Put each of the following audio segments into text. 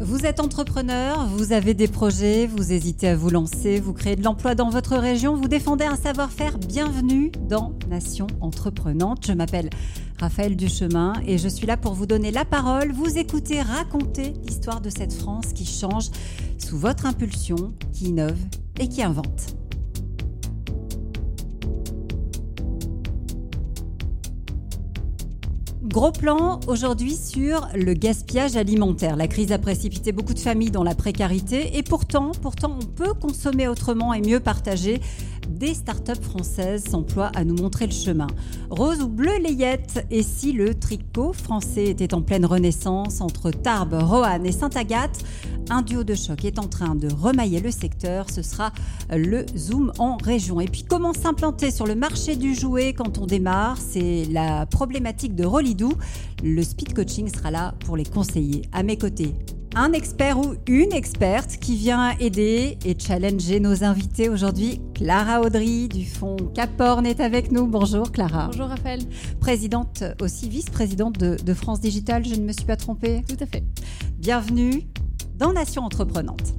Vous êtes entrepreneur, vous avez des projets, vous hésitez à vous lancer, vous créez de l'emploi dans votre région, vous défendez un savoir-faire. Bienvenue dans Nation Entreprenante. Je m'appelle Raphaël Duchemin et je suis là pour vous donner la parole, vous écouter raconter l'histoire de cette France qui change sous votre impulsion, qui innove et qui invente. Gros plan aujourd'hui sur le gaspillage alimentaire. La crise a précipité beaucoup de familles dans la précarité et pourtant, pourtant on peut consommer autrement et mieux partager des startups françaises s'emploient à nous montrer le chemin. Rose ou bleu layette, et si le tricot français était en pleine renaissance entre Tarbes, Roanne et Sainte-Agathe, un duo de choc est en train de remailler le secteur, ce sera le Zoom en région. Et puis comment s'implanter sur le marché du jouet quand on démarre? C'est la problématique de Rolidou. Le speed coaching sera là pour les conseiller. À mes côtés, un expert ou une experte qui vient aider et challenger nos invités aujourd'hui. Clara Audry du fonds Caporn est avec nous. Bonjour Clara. Bonjour Raphaël. Présidente aussi vice-présidente de, de, France Digital, je ne me suis pas trompée. Tout à fait. Bienvenue dans Nation Entreprenante.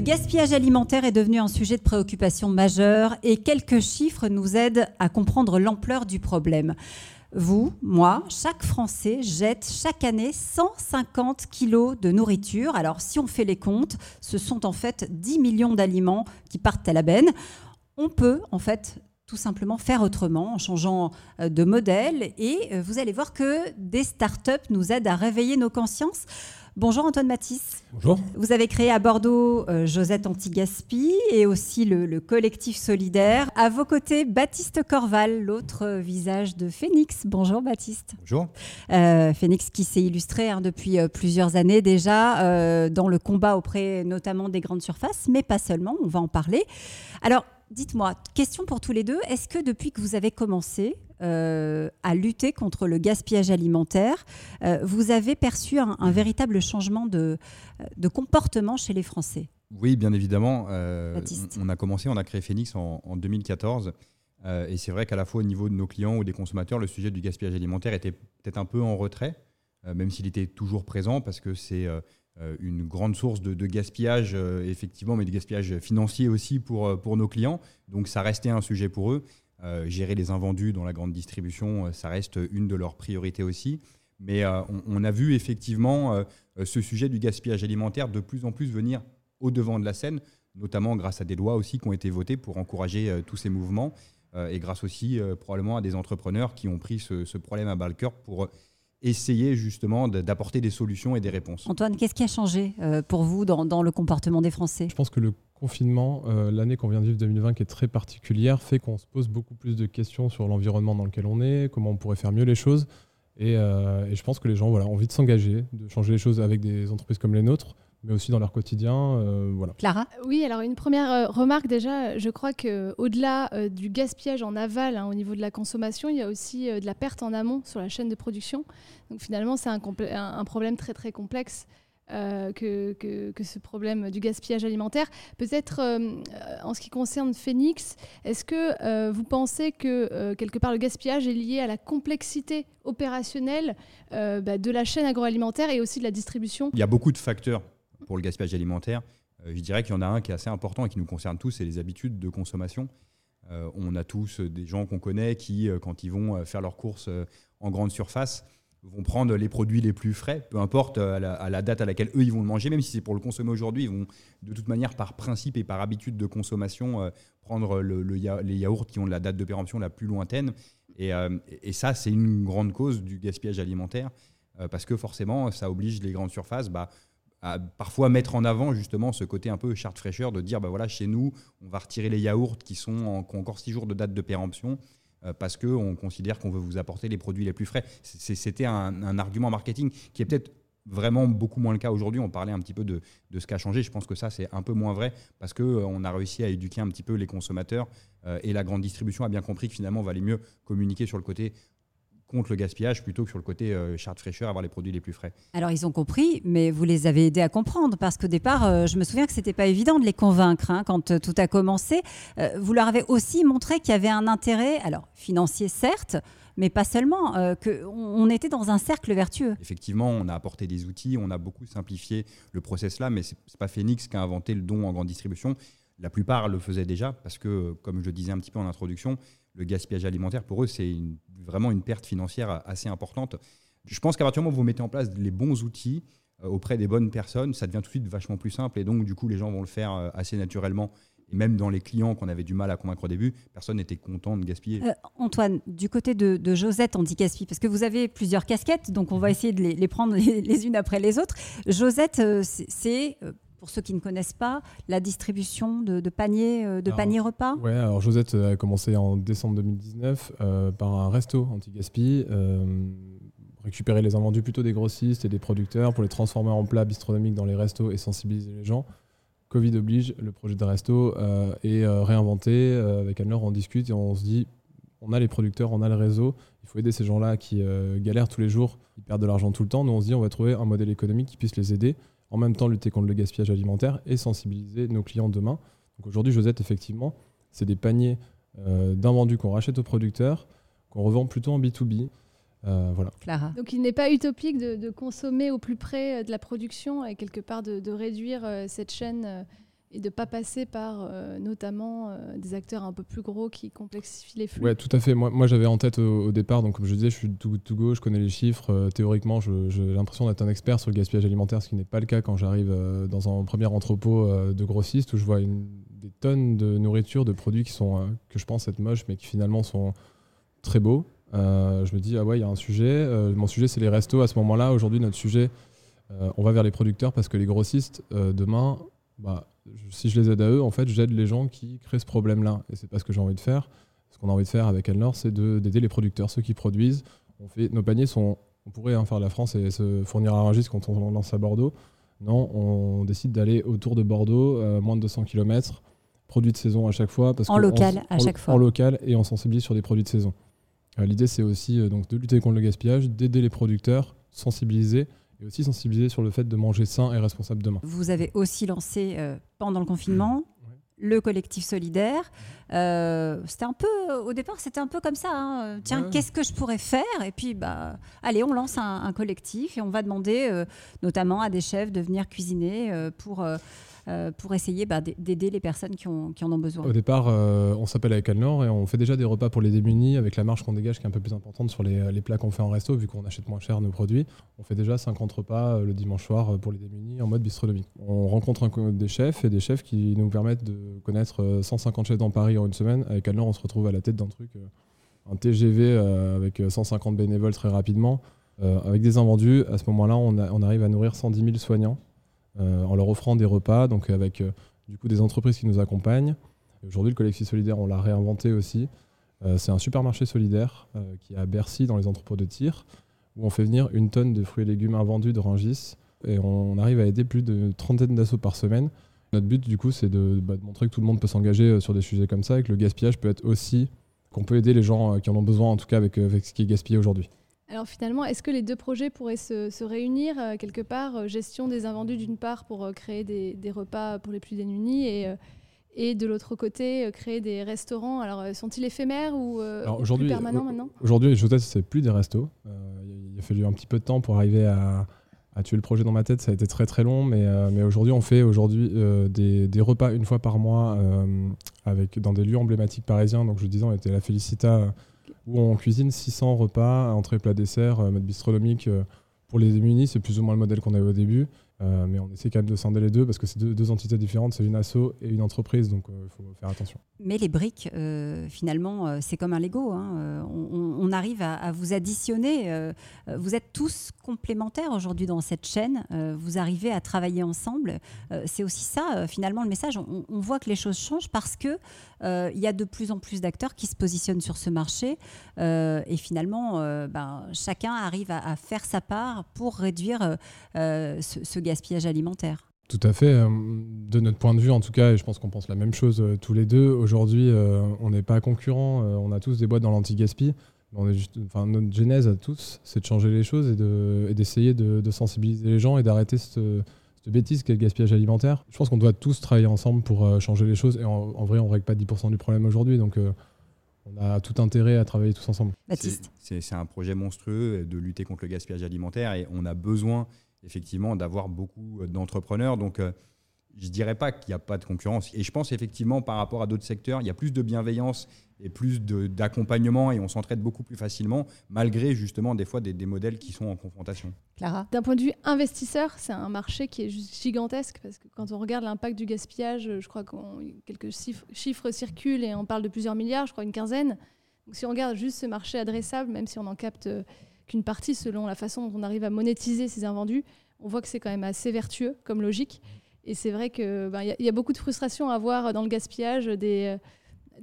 Le gaspillage alimentaire est devenu un sujet de préoccupation majeur et quelques chiffres nous aident à comprendre l'ampleur du problème. Vous, moi, chaque Français jette chaque année 150 kilos de nourriture. Alors si on fait les comptes, ce sont en fait 10 millions d'aliments qui partent à la benne. On peut en fait tout simplement faire autrement en changeant euh, de modèle et euh, vous allez voir que des startups nous aident à réveiller nos consciences. Bonjour Antoine Matisse. Bonjour. Vous avez créé à Bordeaux euh, Josette Antigaspi et aussi le, collectif solidaire. À vos côtés, Baptiste Corval, l'autre visage de Phoenix. Bonjour Baptiste. Bonjour. Euh, Phoenix qui s'est illustré hein, depuis euh, plusieurs années déjà euh, dans le combat auprès notamment des grandes surfaces, mais pas seulement, on va en parler. Alors, dites-moi, question pour tous les deux, est-ce que depuis que vous avez commencé, euh, à lutter contre le gaspillage alimentaire. Euh, vous avez perçu un, un véritable changement de, de, comportement chez les Français Oui, bien évidemment. Euh, on, a commencé, on a créé Phoenix en, en 2014. Euh, et c'est vrai qu'à la fois au niveau de nos clients ou des consommateurs, le sujet du gaspillage alimentaire était peut-être un peu en retrait, même s'il était toujours présent, parce que c'est une grande source de, de gaspillage, effectivement, mais de gaspillage financier aussi pour, pour nos clients. Donc ça restait un sujet pour eux. Euh, gérer les invendus dans la grande distribution, euh, ça reste une de leurs priorités aussi. Mais euh, on, on, a vu effectivement ce sujet du gaspillage alimentaire de plus en plus venir au devant de la scène, notamment grâce à des lois aussi qui ont été votées pour encourager tous ces mouvements et grâce aussi probablement à des entrepreneurs qui ont pris ce, ce problème à bas le cœur pour essayer justement d'apporter des solutions et des réponses. Antoine, qu'est-ce qui a changé pour vous dans, dans, le comportement des Français? Je pense que le confinement, euh, l'année qu'on vient de vivre 2020 qui est très particulière, fait qu'on se pose beaucoup plus de questions sur l'environnement dans lequel on est, comment on pourrait faire mieux les choses. Et, euh, et je pense que les gens voilà, ont envie de s'engager, de changer les choses avec des entreprises comme les nôtres, mais aussi dans leur quotidien. Euh, voilà. Clara? Oui, alors une première remarque déjà, je crois qu'au-delà euh, du gaspillage en aval hein, au niveau de la consommation, il y a aussi euh, de la perte en amont sur la chaîne de production. Donc finalement, c'est un, un, un, problème très très complexe. Euh, que, ce problème du gaspillage alimentaire. Peut-être euh, en ce qui concerne Phoenix, est-ce que euh, vous pensez que quelque part le gaspillage est lié à la complexité opérationnelle bah, de la chaîne agroalimentaire et aussi de la distribution? Il y a beaucoup de facteurs pour le gaspillage alimentaire. je dirais qu'il y en a un qui est assez important et qui nous concerne tous, c'est les habitudes de consommation. on a tous des gens qu'on connaît qui, quand ils vont faire leurs courses en grande surface, vont prendre les produits les plus frais, peu importe euh, à la, date à laquelle eux ils vont le manger, même si c'est pour le consommer aujourd'hui, ils vont de toute manière par principe et par habitude de consommation euh, prendre les yaourts qui ont la date de péremption la plus lointaine. Et, euh, ça, c'est une grande cause du gaspillage alimentaire, parce que forcément, ça oblige les grandes surfaces bah, à parfois mettre en avant justement ce côté un peu charte fraîcheur de dire, bah voilà, chez nous, on va retirer les yaourts qui, sont ont encore 6 jours de date de péremption parce qu'on considère qu'on veut vous apporter les produits les plus frais. C'était un, un, argument marketing qui est peut-être vraiment beaucoup moins le cas aujourd'hui. On parlait un petit peu de, de ce qui a changé. Je pense que ça, c'est un peu moins vrai parce qu'on euh, a réussi à éduquer un petit peu les consommateurs euh, et la grande distribution a bien compris que finalement, on valait mieux communiquer sur le côté contre le gaspillage plutôt que sur le côté euh, charte fraîcheur, avoir les produits les plus frais. Alors ils ont compris, mais vous les avez aidés à comprendre parce qu'au départ, euh, je me souviens que c'était pas évident de les convaincre hein, quand euh, tout a commencé. Euh, vous leur avez aussi montré qu'il y avait un intérêt, alors financier certes, mais pas seulement, euh, qu'on on était dans un cercle vertueux. Effectivement, on a apporté des outils, on a beaucoup simplifié le process là, mais c'est c'est pas Phoenix qui a inventé le don en grande distribution. La plupart le faisaient déjà parce que, comme je le disais un petit peu en introduction, le gaspillage alimentaire pour eux c'est une- vraiment une perte financière assez importante. Je pense qu'à partir du moment où vous mettez en place les bons outils euh, auprès des bonnes personnes, ça devient tout de suite vachement plus simple et donc du coup les gens vont le faire euh, assez naturellement. Et même dans les clients qu'on avait du mal à convaincre au début, personne n'était content de gaspiller. Euh, Antoine, du côté de, de Josette Anti-Gaspi, parce que vous avez plusieurs casquettes, donc on va essayer de les, les prendre les, les unes après les autres. Josette, c'est- pour ceux qui ne connaissent pas, la distribution de, de paniers, euh, de Alors, paniers repas? Ouais, alors Josette euh, a commencé en décembre 2019 euh, par un resto anti-gaspi, euh, récupérer les invendus plutôt des grossistes et des producteurs pour les transformer en plats bistronomiques dans les restos et sensibiliser les gens. Covid oblige, le projet de resto euh, est euh, réinventé. Euh, avec Anne-Laure, on discute et on se dit on a les producteurs, on a le réseau, il faut aider ces gens-là qui euh, galèrent tous les jours, qui perdent de l'argent tout le temps. Nous, on se dit on va trouver un modèle économique qui puisse les aider, en même temps lutter contre le gaspillage alimentaire et sensibiliser nos clients demain. Donc aujourd'hui, Josette, effectivement, c'est des paniers euh, d'invendus qu'on rachète aux producteurs, qu'on revend plutôt en B2B. Euh, voilà. Clara. Donc il n'est pas utopique de, de consommer au plus près euh, de la production et quelque part de, de réduire euh, cette chaîne euh, et de ne pas passer par euh, notamment euh, des acteurs un peu plus gros qui complexifient les flux. Ouais, tout à fait. Moi, j'avais en tête au, au départ, donc comme je disais, je suis too good to go, je connais les chiffres. Euh, théoriquement, j'ai l'impression d'être un expert sur le gaspillage alimentaire, ce qui n'est pas le cas quand j'arrive euh, dans un premier entrepôt euh, de grossiste où je vois des tonnes de nourriture, de produits qui sont, euh, que je pense être moches, mais qui finalement sont très beaux. Euh, je me dis, ah ouais, il y a un sujet. Euh, mon sujet, c'est les restos. À ce moment-là, aujourd'hui, notre sujet, euh, on va vers les producteurs parce que les grossistes, euh, demain, bah, si je les aide à eux, en fait, j'aide les gens qui créent ce problème-là. Et c'est pas ce que j'ai envie de faire. Ce qu'on a envie de faire avec Elnor, c'est de- d'aider les producteurs, ceux qui produisent. On fait, nos paniers sont. On pourrait hein, faire la France et se fournir à Rungis quand on lance à Bordeaux. Non, on décide d'aller autour de Bordeaux, euh, moins de 200 km, produits de saison à chaque fois. Parce En que local, on- à en- chaque fois. En local et on sensibilise sur des produits de saison. Euh, L'idée, c'est aussi euh, donc, de lutter contre le gaspillage, d'aider les producteurs, sensibiliser et aussi sensibiliser sur le fait de manger sain et responsable demain. Vous avez aussi lancé euh, pendant le confinement Ouais. le collectif solidaire. Euh, c'était un peu, au départ, c'était un peu comme ça. hein. Tiens, Ouais. qu'est-ce que je pourrais faire? Et puis, bah, allez, on lance un, un collectif et on va demander euh, notamment à des chefs de venir cuisiner euh, pour, pour essayer bah, d'a- d'aider les personnes qui, en ont besoin. Au départ, euh, on s'appelle avec Alnor et on fait déjà des repas pour les démunis avec la marge qu'on dégage qui est un peu plus importante sur les, les plats qu'on fait en resto vu qu'on achète moins cher nos produits. On fait déjà 50 repas euh, le dimanche soir euh, pour les démunis en mode bistronomie. On rencontre un des chefs et des chefs qui nous permettent de connaître euh, 150 chefs dans Paris en une semaine. Avec Alnor, on se retrouve à la tête d'un truc, euh, un TGV euh, avec 150 bénévoles très rapidement. Euh, avec des invendus, à ce moment-là, on, arrive à nourrir 110 000 soignants euh, en leur offrant des repas, donc avec euh, du coup des entreprises qui nous accompagnent. Aujourd'hui, le collectif solidaire, on l'a réinventé aussi. Euh, c'est un supermarché solidaire euh, qui est à Bercy, dans les entrepôts de tir, où on fait venir une tonne de fruits et légumes invendus de Rungis. Et on arrive à aider plus de trentaine d'assauts par semaine. Notre but, du coup, c'est de, bah, montrer que tout le monde peut s'engager euh, sur des sujets comme ça et que le gaspillage peut être aussi, qu'on peut aider les gens euh, qui en ont besoin, en tout cas avec, euh, avec ce qui est gaspillé aujourd'hui. Alors finalement, est-ce que les deux projets pourraient se, se réunir euh, quelque part euh, Gestion des invendus d'une part pour euh, créer des, des repas pour les plus démunis et, et de l'autre côté créer des restaurants? Alors sont-ils éphémères ou aujourd'hui, permanents maintenant? Aujourd'hui, Josette, c'est plus des restos. Il a fallu un petit peu de temps pour arriver à, à tuer le projet dans ma tête. Ça a été très très long, mais, mais aujourd'hui, on fait aujourd'hui des, des repas une fois par mois avec, dans des lieux emblématiques parisiens. Donc, je disais, on était à la Felicita euh, où on cuisine 600 repas, entrée, plat, dessert, euh, mode bistronomique. euh, pour les démunis, c'est plus ou moins le modèle qu'on avait au début. Euh, mais on essaie quand même de scinder les deux parce que c'est deux, entités différentes. C'est une asso et une entreprise, donc il faut faire attention. Mais les briques, euh, finalement, euh, c'est comme un Lego. hein. Euh, on, arrive à, vous additionner. euh, euh, vous êtes tous complémentaires aujourd'hui dans cette chaîne. euh, vous arrivez à travailler ensemble. Euh, c'est aussi ça, euh, finalement, le message. On, voit que les choses changent parce que euh, il y a de plus en plus d'acteurs qui se positionnent sur ce marché. euh, et finalement, euh, ben, chacun arrive à, faire sa part pour réduire euh, euh, ce, ce gaspillage alimentaire. Tout à fait. euh, De notre point de vue, en tout cas, et je pense qu'on pense la même chose euh, tous les deux, aujourd'hui, euh, on n'est pas concurrents, euh, on a tous des boîtes dans l'anti-gaspi. Enfin, notre genèse à tous, c'est de changer les choses et d'essayer de, de, sensibiliser les gens et d'arrêter cette, cette, bêtise qu'est le gaspillage alimentaire. Je pense qu'on doit tous travailler ensemble pour euh, changer les choses. Et en, vrai, on ne règle pas 10% du problème aujourd'hui. Donc, euh, on a tout intérêt à travailler tous ensemble. C'est un projet monstrueux de lutter contre le gaspillage alimentaire et on a besoin effectivement d'avoir beaucoup d'entrepreneurs. Donc, euh, je ne dirais pas qu'il n'y a pas de concurrence. Et je pense effectivement, par rapport à d'autres secteurs, il y a plus de bienveillance et plus d'accompagnement et on s'entraide beaucoup plus facilement, malgré justement des fois des, modèles qui sont en confrontation. Clara? D'un point de vue investisseur, c'est un marché qui est juste gigantesque parce que quand on regarde l'impact du gaspillage, je crois que quelques chiffres, chiffres, circulent et on parle de plusieurs milliards, je crois une quinzaine. Donc si on regarde juste ce marché adressable, même si on en capte euh, qu'une partie selon la façon dont on arrive à monétiser ces invendus, on voit que c'est quand même assez vertueux comme logique. Et c'est vrai qu'il ben, y, a beaucoup de frustration à avoir dans le gaspillage, des,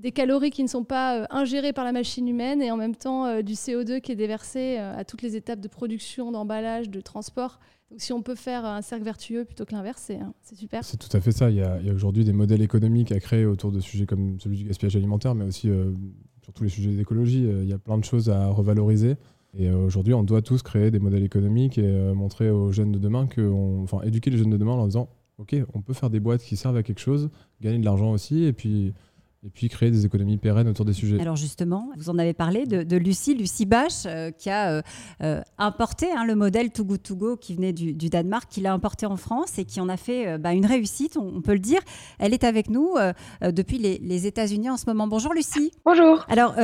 euh, calories qui ne sont pas euh, ingérées par la machine humaine et en même temps euh, du CO2 qui est déversé à toutes les étapes de production, d'emballage, de transport. Donc si on peut faire un cercle vertueux plutôt que l'inverse, c'est hein, super. C'est tout à fait ça. Il y a, aujourd'hui des modèles économiques à créer autour de sujets comme celui du gaspillage alimentaire, mais aussi sur tous les sujets d'écologie. il y a plein de choses à revaloriser. Et aujourd'hui, on doit tous créer des modèles économiques et montrer aux jeunes de demain, que enfin, éduquer les jeunes de demain en leur disant ok, on peut faire des boîtes qui servent à quelque chose, gagner de l'argent aussi, et puis et puis créer des économies pérennes autour des sujets. Alors justement, vous en avez parlé de, Lucie, Lucie Bach, euh, qui a euh, euh, importé hein, le modèle Too Good To Go qui venait du, Danemark, qui l'a importé en France et qui en a fait bah, une réussite, on, peut le dire. Elle est avec nous depuis les, États-Unis en ce moment. Bonjour Lucie. Bonjour. Alors,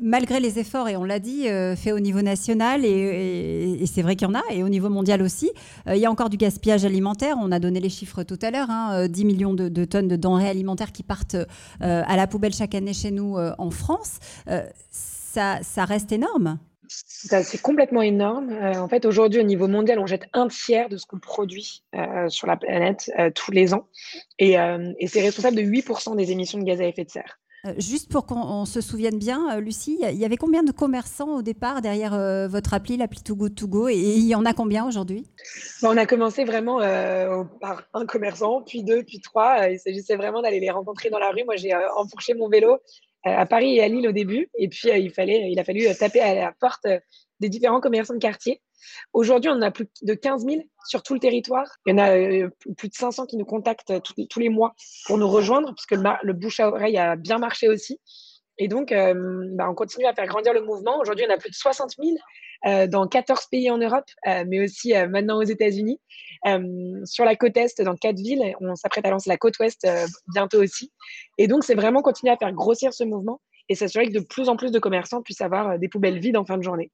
malgré les efforts, et on l'a dit, faits au niveau national, et, c'est vrai qu'il y en a, et au niveau mondial aussi, il y a encore du gaspillage alimentaire. On a donné les chiffres tout à l'heure, hein, 10 millions de, de, tonnes de denrées alimentaires qui partent à la poubelle chaque année chez nous euh, en France, euh, ça, ça reste énorme. C'est complètement énorme. Euh, en fait, aujourd'hui, au niveau mondial, on jette un tiers de ce qu'on produit sur la planète tous les ans. Et, et c'est responsable de 8% des émissions de gaz à effet de serre. Euh, juste pour qu'on se souvienne bien, euh, Lucie, il y avait combien de commerçants au départ derrière euh, votre appli, l'appli Too Good To Go, et il y en a combien aujourd'hui? On a commencé vraiment par un commerçant, puis deux, puis trois. Il s'agissait vraiment d'aller les rencontrer dans la rue. Moi, j'ai enfourché mon vélo à Paris et à Lille au début, et puis il, fallait, il a fallu taper à la porte des différents commerçants de quartier. Aujourd'hui, on en a plus de 15 000 sur tout le territoire. Il y en a euh, plus de 500 qui nous contactent tous, les mois pour nous rejoindre, puisque le, le, bouche à oreille a bien marché aussi. Et donc, euh, bah, on continue à faire grandir le mouvement. Aujourd'hui, on a plus de 60 000 euh, dans 14 pays en Europe, mais aussi maintenant aux États-Unis. sur la côte Est, dans quatre villes, on s'apprête à lancer la côte Ouest bientôt aussi. Et donc, c'est vraiment continuer à faire grossir ce mouvement et s'assurer que de plus en plus de commerçants puissent avoir des poubelles vides en fin de journée.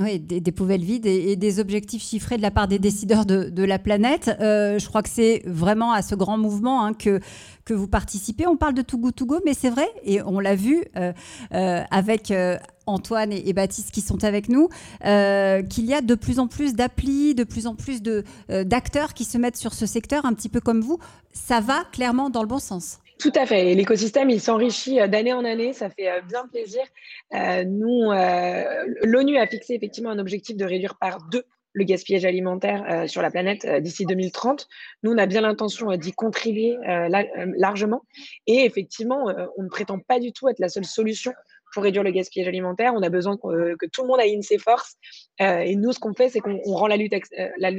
Oui, des, poubelles vides et, des objectifs chiffrés de la part des décideurs de, la planète. Euh, je crois que c'est vraiment à ce grand mouvement hein, que, que vous participez. On parle de Togo Togo, mais c'est vrai, et on l'a vu euh, euh, avec Antoine et, Baptiste qui sont avec nous, qu'il y a de plus en plus d'applis, de plus en plus d'acteurs qui se mettent sur ce secteur, un petit peu comme vous. Ça va clairement dans le bon sens. Tout à fait. l'écosystème, il s'enrichit euh, d'année en année. Ça fait euh, bien plaisir. Euh, nous, l'ONU a fixé effectivement un objectif de réduire par deux le gaspillage alimentaire sur la planète d'ici 2030. Nous, on a bien l'intention d'y contribuer largement. Et effectivement, on ne prétend pas du tout être la seule solution pour réduire le gaspillage alimentaire. On a besoin que, tout le monde aille ses forces. et nous, ce qu'on fait, c'est qu'on rend la lutte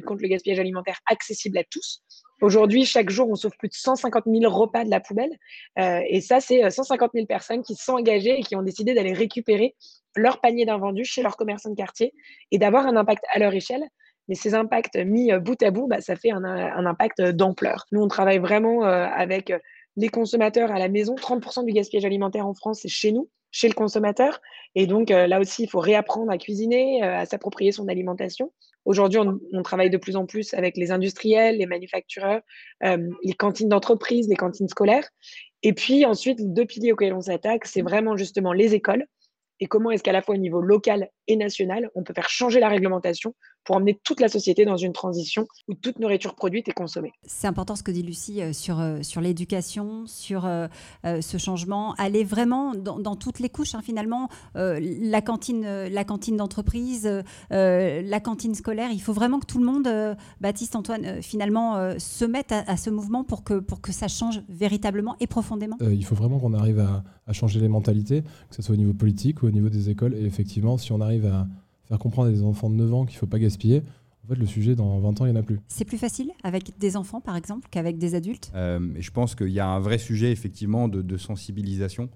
contre le gaspillage alimentaire accessible à tous. Aujourd'hui, chaque jour, on sauve plus de 150 000 repas de la poubelle. Euh, et ça, c'est 150 euh, 000 personnes qui sont engagées et qui ont décidé d'aller récupérer leur panier d'invendus chez leurs commerçants de quartier et d'avoir un impact à leur échelle. Mais ces impacts mis euh, bout à bout, bah, ça fait un, impact d'ampleur. Nous, on travaille vraiment avec les consommateurs à la maison. 30% du gaspillage alimentaire en France, c'est chez nous chez le consommateur. Et donc là aussi, il faut réapprendre à cuisiner, à s'approprier son alimentation. Aujourd'hui, on, travaille de plus en plus avec les industriels, les manufactureurs, euh, les cantines d'entreprise, les cantines scolaires. Et puis ensuite, deux piliers auxquels on s'attaque, c'est vraiment justement les écoles et comment est-ce qu'à la fois au niveau local et national, on peut faire changer la réglementation pour emmener toute la société dans une transition où toute nourriture produite est consommée. C'est important ce que dit Lucie euh, sur, euh, sur l'éducation, sur euh, ce changement, aller vraiment dans, toutes les couches hein, finalement, la cantine, la cantine d'entreprise, la cantine scolaire, il faut vraiment que tout le monde, Baptiste, Antoine, finalement se mette à, ce mouvement pour que, pour que ça change véritablement et profondément. il faut vraiment qu'on arrive à, à changer les mentalités, que ce soit au niveau politique ou au niveau des écoles. Et effectivement, si on arrive à faire comprendre à des enfants de 9 ans qu'il ne faut pas gaspiller, en fait, le sujet, dans 20 ans, il n'y en a plus. C'est plus facile avec des enfants, par exemple, qu'avec des adultes? Euh, Je pense qu'il y a un vrai sujet, effectivement, de, sensibilisation.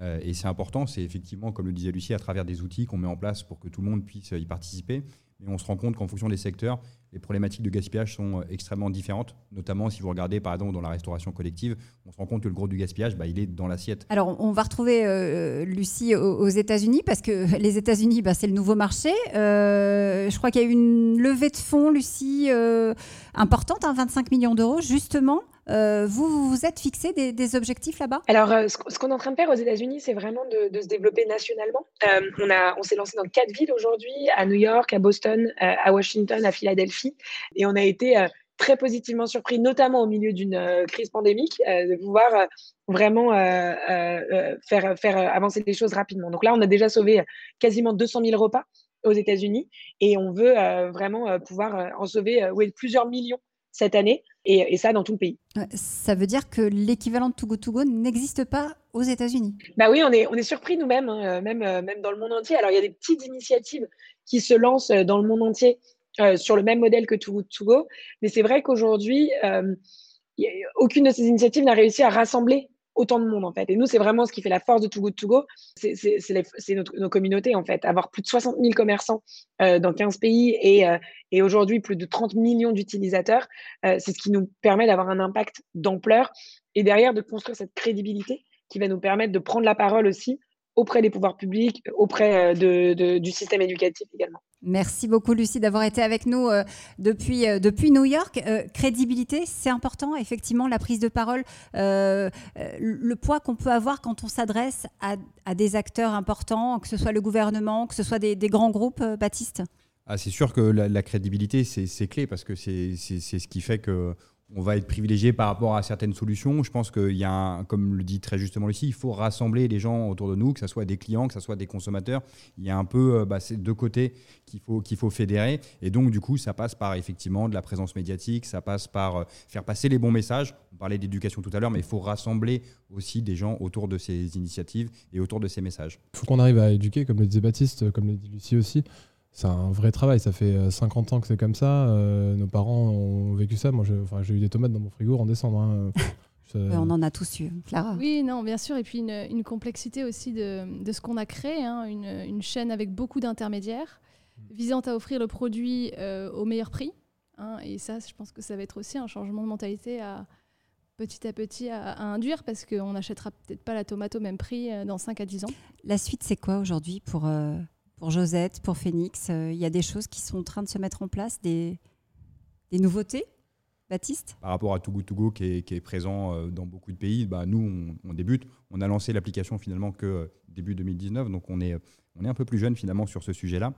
Euh, et c'est important, c'est effectivement, comme le disait Lucie, à travers des outils qu'on met en place pour que tout le monde puisse y participer. Mais on se rend compte qu'en fonction des secteurs, les problématiques de gaspillage sont euh, extrêmement différentes. Notamment si vous regardez par exemple dans la restauration collective, on se rend compte que le gros du gaspillage, bah, il est dans l'assiette. Alors on va retrouver euh, Lucie aux, États-Unis parce que les États-Unis, bah, c'est le nouveau marché. Euh, je crois qu'il y a eu une levée de fonds, Lucie, importante, 25 hein, millions d'euros, justement euh, vous, vous êtes fixé des, objectifs là-bas? Alors, euh, ce, qu'on est en train de faire aux États-Unis, c'est vraiment de, se développer nationalement. Euh, on, on s'est lancé dans quatre villes aujourd'hui, à New York, à Boston, à Washington, à Philadelphie. Et on a été très positivement surpris, notamment au milieu d'une crise pandémique, de pouvoir vraiment faire, faire avancer les choses rapidement. Donc là, on a déjà sauvé quasiment 200 000 repas aux États-Unis et on veut vraiment pouvoir en sauver plusieurs millions cette année, et, ça dans tout le pays. Ça veut dire que l'équivalent de Go To Go n'existe pas aux États-Unis Bah oui, on est, on est surpris nous-mêmes, hein, même, euh, même dans le monde entier. Alors il y a des petites initiatives qui se lancent euh, dans le monde entier euh, sur le même modèle que Too Good To Go, mais c'est vrai qu'aujourd'hui, aucune de ces initiatives n'a réussi à rassembler autant de monde en fait. Et nous, c'est vraiment ce qui fait la force de Too Good To Go, c'est nos communautés en fait. Avoir plus de 60 000 commerçants euh, dans 15 pays et, euh, et aujourd'hui plus de 30 millions d'utilisateurs, euh, c'est ce qui nous permet d'avoir un impact d'ampleur et derrière de construire cette crédibilité qui va nous permettre de prendre la parole aussi auprès des pouvoirs publics, auprès de, du système éducatif également. Merci beaucoup Lucie d'avoir été avec nous euh, depuis, euh, depuis New York. Euh, crédibilité, c'est important, effectivement, la prise de parole, le poids qu'on peut avoir quand on s'adresse à, à, des acteurs importants, que ce soit le gouvernement, que ce soit des, des grands groupes, Baptiste ah, C'est sûr que la, la crédibilité, c'est clé parce que c'est ce qui fait que on va être privilégié par rapport à certaines solutions. Je pense qu'il y a, comme le dit très justement Lucie, il faut rassembler les gens autour de nous, que ce soit des clients, que ce soit des consommateurs. Il y a un peu euh, bah, ces deux côtés qu'il faut, qu'il faut fédérer. Et donc, du coup, ça passe par effectivement de la présence médiatique, ça passe par euh, faire passer les bons messages. On parlait d'éducation tout à l'heure, mais il faut rassembler aussi des gens autour de ces initiatives et autour de ces messages. Il faut qu'on arrive à éduquer, comme le disait Baptiste, comme le dit Lucie aussi c'est un vrai travail. Ça fait 50 euh, ans que c'est comme ça. Euh, nos parents ont vécu ça. Moi, j'ai eu des tomates dans mon frigo en décembre. Hein. on en a tous eu, Clara. Oui, non, bien sûr. Et puis une, complexité aussi de, ce qu'on a créé, hein. une, chaîne avec beaucoup d'intermédiaires visant à offrir le produit euh, au meilleur prix. Hein. et ça, je pense que ça va être aussi un changement de mentalité à petit à petit à, induire parce qu'on n'achètera peut-être pas la tomate au même prix dans 5 à 10 ans. La suite, c'est quoi aujourd'hui pour pour Josette, pour Phoenix euh, Il y a des choses qui sont en train de se mettre en place, des, nouveautés Baptiste? Par rapport à Too Good To Go qui est, qui est présent euh, dans beaucoup de pays, bah, nous, on, débute. On a lancé l'application finalement que euh, début 2019, donc on est, on est un peu plus jeune finalement sur ce sujet-là.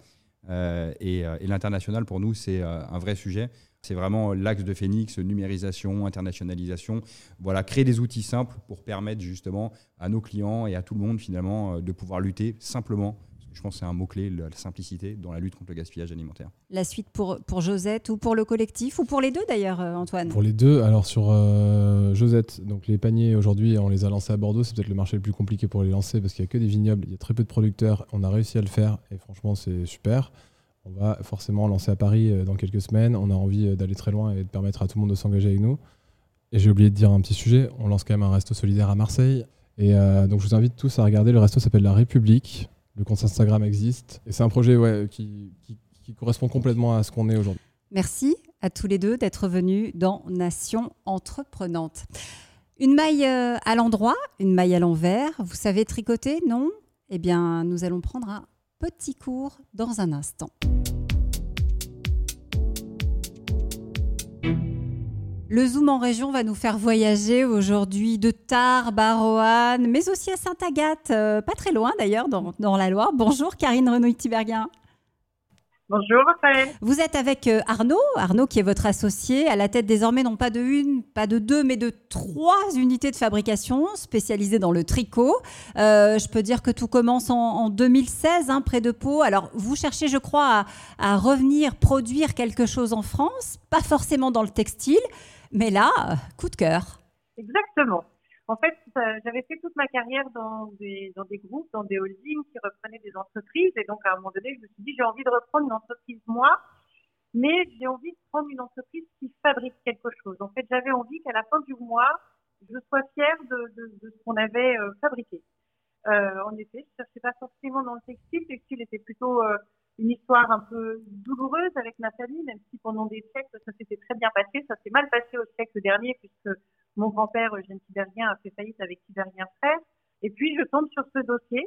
et, et l'international, pour nous, c'est un vrai sujet. C'est vraiment l'axe de Phoenix, numérisation, internationalisation. Voilà, créer des outils simples pour permettre justement à nos clients et à tout le monde finalement de pouvoir lutter simplement je pense que c'est un mot-clé, la simplicité dans la lutte contre le gaspillage alimentaire. La suite pour, pour Josette ou pour le collectif ou pour les deux d'ailleurs, euh, Antoine Pour les deux, alors sur euh, Josette, donc les paniers aujourd'hui, on les a lancés à Bordeaux, c'est peut-être le marché le plus compliqué pour les lancer parce qu'il n'y a que des vignobles, il y a très peu de producteurs, on a réussi à le faire et franchement c'est super. On va forcément lancer à Paris euh, dans quelques semaines, on a envie d'aller très loin et de permettre à tout le monde de s'engager avec nous. Et j'ai oublié de dire un petit sujet, on lance quand même un resto solidaire à Marseille. Et donc je vous invite tous à regarder, le resto s'appelle La République. Le compte Instagram existe. Et c'est un projet ouais, qui, correspond complètement à ce qu'on est aujourd'hui. Merci à tous les deux d'être venus dans Nation Entreprenante. Une maille euh, à l'endroit, une maille à l'envers. Vous savez tricoter, non? Eh bien, nous allons prendre un petit cours dans un instant. Le Zoom en région va nous faire voyager aujourd'hui de Tarbes à Roanne, mais aussi à Sainte-Agathe, euh, pas très loin d'ailleurs, dans, la Loire. Bonjour Karine Renouille-Tiberguin. Bonjour Raphaël. Vous êtes avec euh, Arnaud, Arnaud qui est votre associé, à la tête désormais non pas de une, pas de deux, mais de trois unités de fabrication spécialisées dans le tricot. Euh, je peux dire que tout commence en, 2016, hein, près de Pau. Alors vous cherchez, je crois, à, revenir produire quelque chose en France, pas forcément dans le textile, mais là, coup de cœur. Exactement. En fait, j'avais fait toute ma carrière dans des, dans des groupes, dans des holdings qui reprenaient des entreprises. Et donc, à un moment donné, je me suis dit, j'ai envie de reprendre une entreprise moi, mais j'ai envie de prendre une entreprise qui fabrique quelque chose. En fait, j'avais envie qu'à la fin du mois, je sois fière de, de, ce qu'on avait euh, fabriqué. Euh, en effet, je ne cherchais pas forcément dans le textile. Le textile était plutôt euh, une histoire un peu douloureuse avec ma famille, même si pendant des siècles, ça s'était très bien passé. Ça s'est mal passé au siècle dernier, puisque mon grand-père, Eugène Tiberien, a fait faillite avec Tiberien frère. Et puis, je tombe sur ce dossier,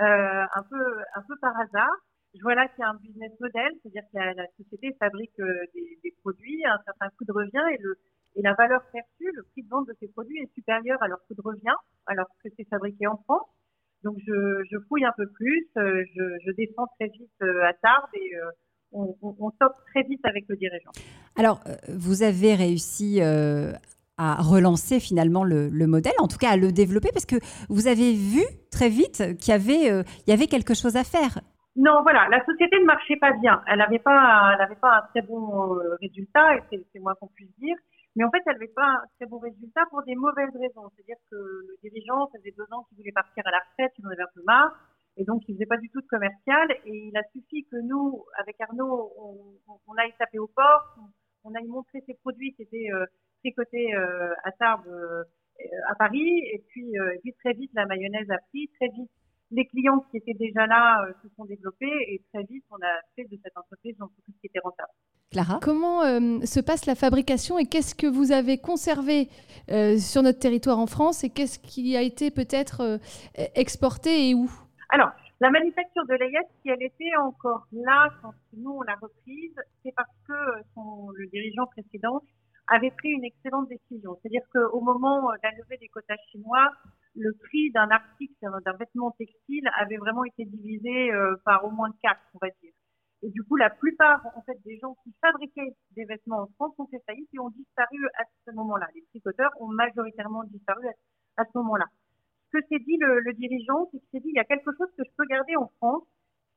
euh, un, peu, un peu par hasard. Je vois là qu'il y a un business model, c'est-à-dire que la, société fabrique euh, des, des, produits, un certain coût de revient et, le, et la valeur perçue, le prix de vente de ces produits est supérieur à leur coût de revient, alors que c'est fabriqué en France. Donc, je, je fouille un peu plus, euh, je, je descends très vite euh, à Tarbes et on, on, on très vite avec le dirigeant. Alors, vous avez réussi à relancer finalement le, modèle, en tout cas à le développer, parce que vous avez vu très vite qu'il y avait, euh, il y avait quelque chose à faire. Non, voilà, la société ne marchait pas bien. Elle n'avait pas, elle avait pas un très bon euh, résultat, et c'est moins qu'on puisse dire. Mais en fait, elle n'avait pas un très bon résultat pour des mauvaises raisons. C'est-à-dire que le dirigeant, ça faisait deux ans qu'il voulait partir à la retraite, il en avait un peu marre, et donc il faisait pas du tout de commercial. Et il a suffi que nous, avec Arnaud, on, on aille taper au port, on, aille montrer ses produits qui étaient euh, côté euh, à Tarbes, euh, à Paris. Et puis, et puis très vite, la mayonnaise a pris. Très vite, les clients qui étaient déjà là se sont développés et très vite, on a fait de cette entreprise une entreprise qui était rentable. Clara? Comment se passe la fabrication et qu'est-ce que vous avez conservé sur notre territoire en France et qu'est-ce qui a été peut-être exporté et où? Alors, la manufacture de Layette, si elle était encore là quand nous on l'a reprise, c'est parce que son, le dirigeant précédent avait pris une excellente décision. C'est-à-dire qu'au moment de la levée des quotas chinois, le prix d'un article, d'un vêtement textile avait vraiment été divisé euh, par au moins quatre, on va dire. Et du coup, la plupart des gens qui fabriquaient des vêtements en France ont fait faillite et ont disparu à ce moment-là. Les tricoteurs ont majoritairement disparu à, ce moment-là. Ce que s'est dit le, dirigeant, c'est qu'il s'est dit il y a quelque chose que je peux garder en France,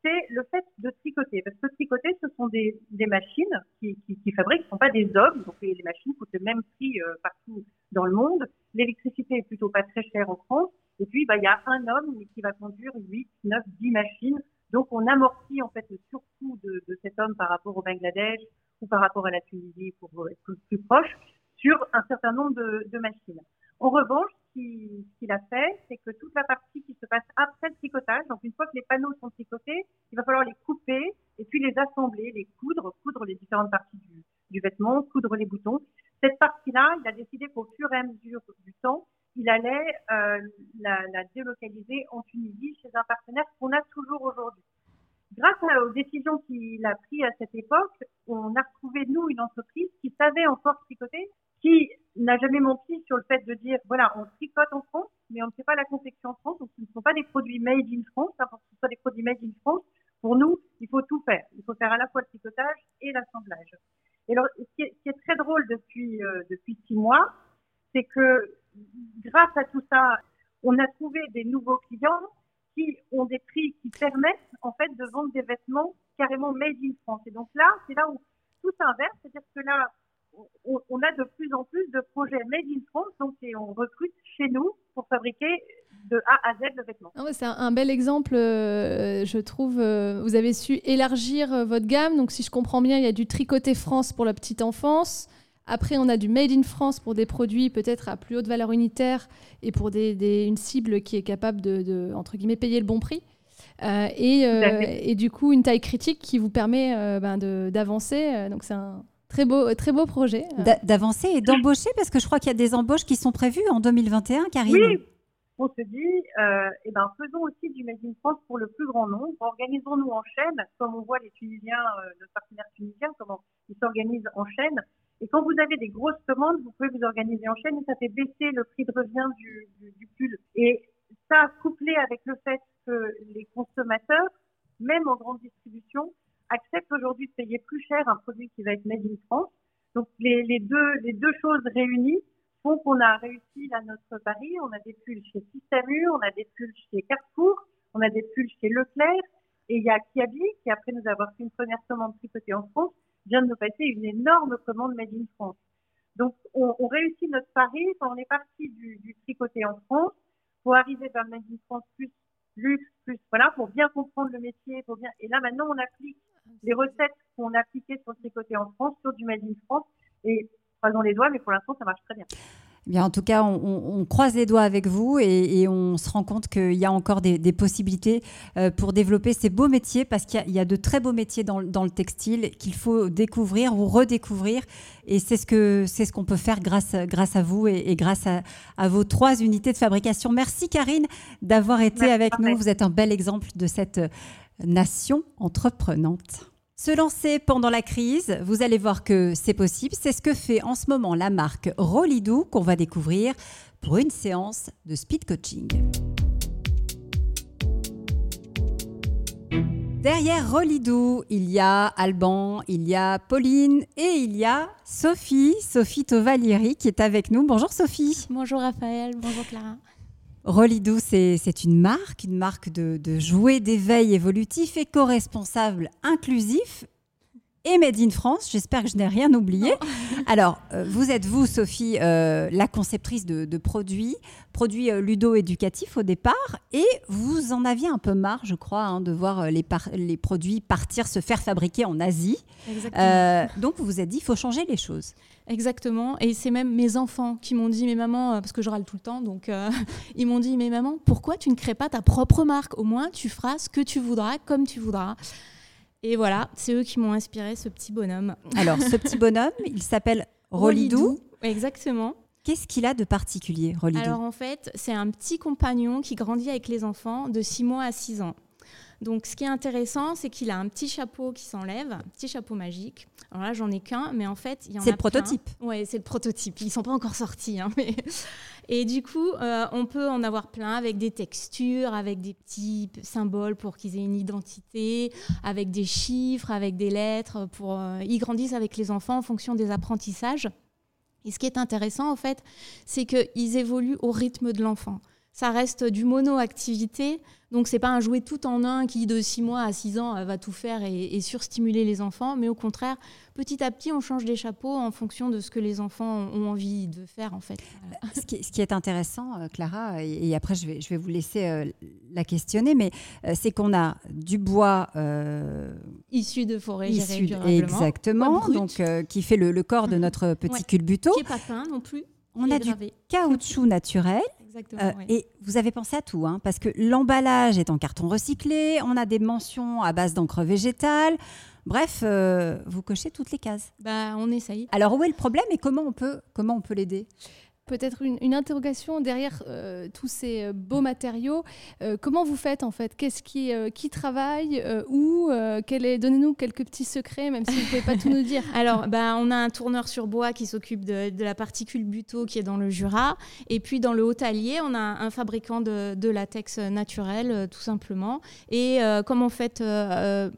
c'est le fait de tricoter. Parce que tricoter, ce sont des, machines qui, fabriquent, ce ne sont pas des hommes. Donc les, machines coûtent le même prix euh, partout dans le monde. L'électricité est plutôt pas très chère en France. Et puis, bah, il y a un homme qui va conduire 8, 9, 10 machines. Donc on amortit en fait le surcoût de, cet homme par rapport au Bangladesh ou par rapport à la Tunisie pour être plus proche sur un certain nombre de, machines. En revanche, ce qu'il a fait, c'est que toute la partie qui se passe après le tricotage, donc une fois que les panneaux sont tricotés, il va falloir les couper et puis les assembler, les coudre, coudre les différentes parties du vêtement, coudre les boutons. Cette partie-là, il a décidé qu'au fur et à mesure du temps, il allait euh, la, délocaliser en Tunisie chez un partenaire qu'on a toujours aujourd'hui. Grâce aux décisions qu'il a prises à cette époque, on a retrouvé, nous, une entreprise qui savait encore tricoter, qui n'a jamais menti sur le fait de dire, voilà, on tricote en France, mais on ne fait pas la confection en France, donc ce ne sont pas des produits made in France, hein, pour que ce soit des produits made in France, pour nous, il faut tout faire. Il faut faire à la fois le tricotage et l'assemblage. Et alors, ce qui, est, très drôle depuis, euh, depuis six mois, c'est que grâce à tout ça, on a trouvé des nouveaux clients qui ont des prix qui permettent, en fait, de vendre des vêtements carrément made in France. Et donc là, c'est là où tout s'inverse, c'est-à-dire que là, on, a de plus en plus de projets made in France, donc et on recrute chez nous pour fabriquer de A à Z le vêtement. Ah c'est un, bel exemple, euh, je trouve. Euh, vous avez su élargir euh, votre gamme. Donc, si je comprends bien, il y a du tricoté France pour la petite enfance. Après, on a du made in France pour des produits peut-être à plus haute valeur unitaire et pour des, une cible qui est capable de, entre guillemets, payer le bon prix. et, et, du coup, une taille critique qui vous permet ben, d'avancer. donc, c'est un, Très beau, très beau projet. D'avancer et d'embaucher, parce que je crois qu'il y a des embauches qui sont prévues en 2021, Karine. Oui, on se dit, euh, eh ben, faisons aussi du Made in France pour le plus grand nombre. Organisons-nous en chaîne, comme on voit les Tunisiens, euh, nos partenaires tunisiens, comment ils s'organisent en chaîne. Et quand vous avez des grosses commandes, vous pouvez vous organiser en chaîne et ça fait baisser le prix de revient du, du, du pull. Et ça, couplé avec le fait que les consommateurs, même en grande distribution, acceptent aujourd'hui de payer plus cher un produit qui va être made in France. Donc les, deux, les deux choses réunies font qu'on a réussi là notre pari. On a des pulls chez Système on a des pulls chez Carrefour, on a des pulls chez Leclerc, et il y a Kiabi qui, après nous avoir fait une première commande tricotée en France, vient de nous passer une énorme commande made in France. Donc on, réussit notre pari quand on est parti du, tricoté en France pour arriver vers made in France plus luxe, plus voilà, pour bien comprendre le métier. Et là maintenant on applique les recettes qu'on appliquait sur le tricoté en France sur du made in France et croisons les doigts, mais pour l'instant ça marche très bien. Eh bien, en tout cas, on, croise les doigts avec vous et, on se rend compte qu'il y a encore des, possibilités euh, pour développer ces beaux métiers parce qu'il y, a de très beaux métiers dans, le textile qu'il faut découvrir ou redécouvrir. Et c'est ce c'est ce qu'on peut faire grâce, grâce à vous et, grâce à, vos trois unités de fabrication. Merci Karine d'avoir été avec nous. Vous êtes un bel exemple de cette nation entreprenante. Se lancer pendant la crise, vous allez voir que c'est possible. C'est ce que fait en ce moment la marque Rolidou qu'on va découvrir pour une séance de speed coaching. Derrière Rolidou, il y a Alban, il y a Pauline et il y a Sophie, Sophie Tovalieri qui est avec nous. Bonjour Sophie. Bonjour Raphaël, bonjour Clara. Rolidou, c'est une marque, une marque de, jouets d'éveil évolutif, éco-responsable, inclusif et Made in France. J'espère que je n'ai rien oublié. Alors, euh, vous êtes, vous, Sophie, euh, la conceptrice de, produits, produits euh, ludo-éducatifs au départ, et vous en aviez un peu marre, je crois, hein, de voir les, les, produits partir se faire fabriquer en Asie. donc, vous vous êtes dit, il faut changer les choses. Exactement. Et c'est même mes enfants qui m'ont dit, mais maman, parce que je râle tout le temps, donc ils m'ont dit, mais maman, pourquoi tu ne crées pas ta propre marque? Au moins, tu feras ce que tu voudras, comme tu voudras. Et voilà, c'est eux qui m'ont inspiré ce petit bonhomme. Alors, ce petit bonhomme, il s'appelle Rolidou. Exactement. Qu'est-ce qu'il a de particulier, Rolidou? Alors, en fait, c'est un petit compagnon qui grandit avec les enfants de 6 mois à 6 ans. Donc, ce qui est intéressant, c'est qu'il a un petit chapeau qui s'enlève, un petit chapeau magique. Alors là, j'en ai qu'un, mais en fait, il y en a. C'est le prototype. Oui, c'est le prototype. Ils sont pas encore sortis, hein, mais et du coup, euh, on peut en avoir plein avec des textures, avec des petits symboles pour qu'ils aient une identité, avec des chiffres, avec des lettres. Pour, euh, ils grandissent avec les enfants en fonction des apprentissages. Et ce qui est intéressant, en fait, c'est qu'ils évoluent au rythme de l'enfant. Ça reste du mono-activité, donc c'est pas un jouet tout en un qui de 6 mois à 6 ans va tout faire et, surstimuler les enfants, mais au contraire, petit à petit, on change les chapeaux en fonction de ce que les enfants ont envie de faire en fait. Ce, qui, est intéressant, euh, Clara, et, après je vais, je vais vous laisser euh, la questionner, mais euh, c'est qu'on a du bois issu de forêts issu, exactement, donc qui fait le, corps de notre petit culbuto, qui n'est pas peint non plus. On a du caoutchouc naturel euh, et vous avez pensé à tout, hein, parce que l'emballage est en carton recyclé, on a des mentions à base d'encre végétale. Bref, euh, vous cochez toutes les cases. Bah, on essaye. Alors où est le problème et comment on peut, comment on peut l'aider? Peut-être une, interrogation derrière euh, tous ces euh, beaux matériaux. Euh, comment vous faites en fait? Qu'est-ce qui, qui travaille Où Donnez-nous quelques petits secrets, même si vous ne pouvez pas tout nous dire. Alors, bah, on a un tourneur sur bois qui s'occupe de, la particule buto qui est dans le Jura. Et puis dans le Haut-Allier, on a un fabricant de, latex naturel, tout simplement. Et comme en fait,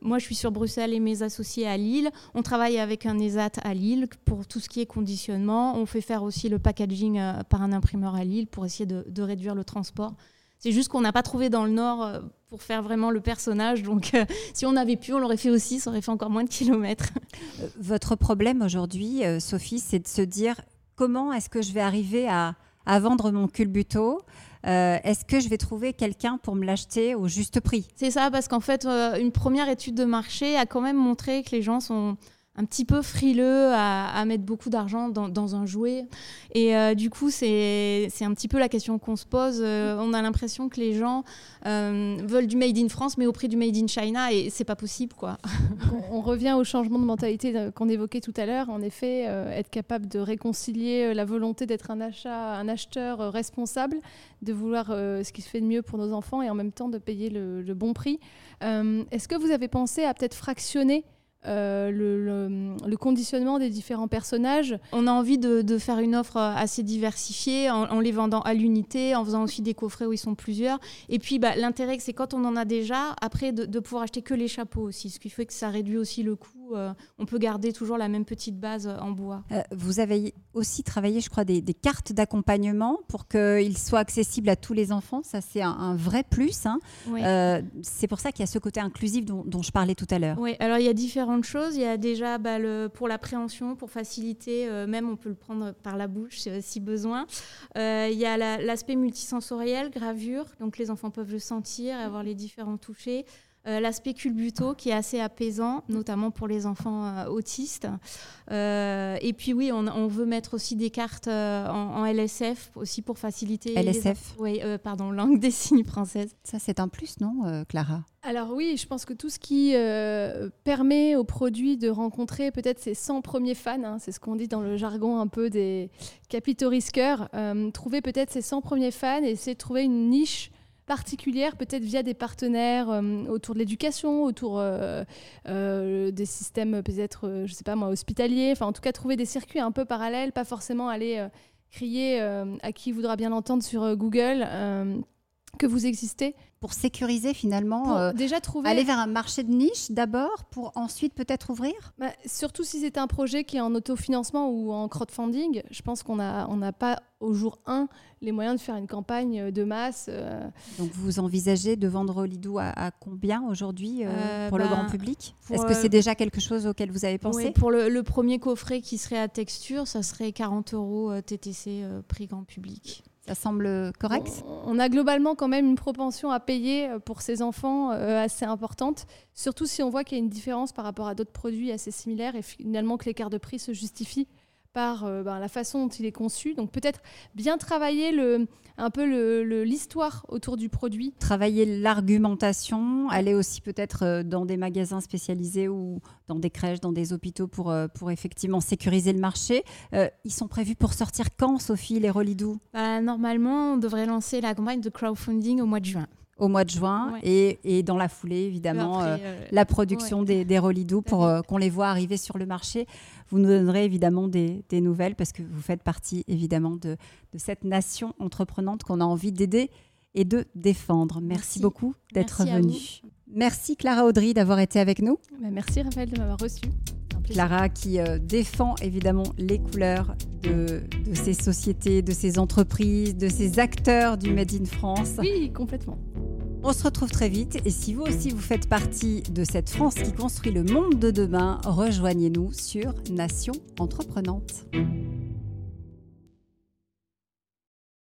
moi je suis sur Bruxelles et mes associés à Lille, on travaille avec un ESAT à Lille pour tout ce qui est conditionnement. On fait faire aussi le packaging euh, par un imprimeur à Lille pour essayer de, réduire le transport. C'est juste qu'on n'a pas trouvé dans le Nord euh, pour faire vraiment le personnage. Donc, euh, si on avait pu, on l'aurait fait aussi. Ça aurait fait encore moins de kilomètres. Votre problème aujourd'hui, Sophie, c'est de se dire comment est-ce que je vais arriver à, vendre mon culbuto Est-ce que je vais trouver quelqu'un pour me l'acheter au juste prix? C'est ça, parce qu'en fait, une première étude de marché a quand même montré que les gens sont un petit peu frileux à, mettre beaucoup d'argent dans, un jouet. Et euh, du coup, c'est un petit peu la question qu'on se pose. Euh, on a l'impression que les gens euh, veulent du made in France, mais au prix du made in China, et c'est pas possible, quoi. on, revient au changement de mentalité qu'on évoquait tout à l'heure. En effet, être capable de réconcilier la volonté d'être un, achat, un acheteur responsable, de vouloir ce qui se fait de mieux pour nos enfants, et en même temps de payer le, le bon prix. Est-ce que vous avez pensé à peut-être fractionner euh, le, conditionnement des différents personnages. On a envie de, faire une offre assez diversifiée en, les vendant à l'unité, en faisant aussi des coffrets où ils sont plusieurs. Et puis bah, l'intérêt, c'est quand on en a déjà, après de, pouvoir acheter que les chapeaux aussi, ce qui fait que ça réduit aussi le coût. Euh, on peut garder toujours la même petite base en bois. Euh, vous avez aussi travaillé, je crois, des, cartes d'accompagnement pour qu'ils soient accessibles à tous les enfants. Ça, c'est un, vrai plus. Hein. c'est pour ça qu'il y a ce côté inclusif dont, dont je parlais tout à l'heure. Oui, alors il y a différents de choses. Il y a déjà bah, le, pour l'appréhension, pour faciliter, euh, même on peut le prendre par la bouche euh, si besoin. Euh, il y a l'aspect multisensoriel, gravure, donc les enfants peuvent le sentir, avoir les différents touchés. Euh, l'aspect culbuto qui est assez apaisant, notamment pour les enfants euh, autistes. Euh, et puis oui, on, veut mettre aussi des cartes en, LSF aussi pour faciliter. LSF Oui, pardon, langue des signes française. Ça, c'est un plus, non, Clara? Alors oui, je pense que tout ce qui permet au produit de rencontrer peut-être ses 100 premiers fans, hein, c'est ce qu'on dit dans le jargon un peu des capitaux risqueurs, trouver peut-être ses 100 premiers fans et essayer de trouver une niche particulière, peut-être via des partenaires euh, autour de l'éducation, autour euh, euh, des systèmes peut-être, je sais pas moi, hospitaliers, enfin en tout cas trouver des circuits un peu parallèles, pas forcément aller crier à qui voudra bien l'entendre sur Google que vous existez pour sécuriser finalement euh, déjà trouver aller vers un marché de niche d'abord pour ensuite peut-être ouvrir? Bah, surtout si c'est un projet qui est en autofinancement ou en crowdfunding je pense qu'on n'a on n'a pas au jour 1 les moyens de faire une campagne de masse euh. donc vous envisagez de vendre Olidou à, combien aujourd'hui euh, pour le bah, grand public? est-ce que c'est déjà quelque chose auquel vous avez pensé? pour le, le, premier coffret qui serait à texture ça serait 40 euros TTC prix grand public ça semble correct? On a globalement quand même une propension à payer euh, pour ces enfants euh, assez importante, surtout si on voit qu'il y a une différence par rapport à d'autres produits assez similaires et finalement que l'écart de prix se justifie par euh, ben, la façon dont il est conçu. Donc peut-être bien travailler le, un peu l'histoire autour du produit. Travailler l'argumentation, aller aussi peut-être euh, dans des magasins spécialisés ou dans des crèches, dans des hôpitaux pour, euh, pour effectivement sécuriser le marché. ils sont prévus pour sortir quand, Sophie, les Rolidou bah, Normalement, on devrait lancer la campagne de crowdfunding au mois de juin au mois de juin et, dans la foulée, évidemment, euh, euh, la production des, des Rolidou pour euh, qu'on les voit arriver sur le marché. Vous nous donnerez évidemment des, nouvelles parce que vous faites partie évidemment de, cette nation entreprenante qu'on a envie d'aider et de défendre. Merci, beaucoup d'être venu. Merci Clara Audry d'avoir été avec nous. Bah, merci Raphaël de m'avoir reçu. Clara qui défend évidemment les couleurs de, de, ces sociétés, de ces entreprises, de ces acteurs du Made in France. Oui, complètement. On se retrouve très vite et si vous aussi vous faites partie de cette France qui construit le monde de demain, rejoignez-nous sur Nation Entreprenante.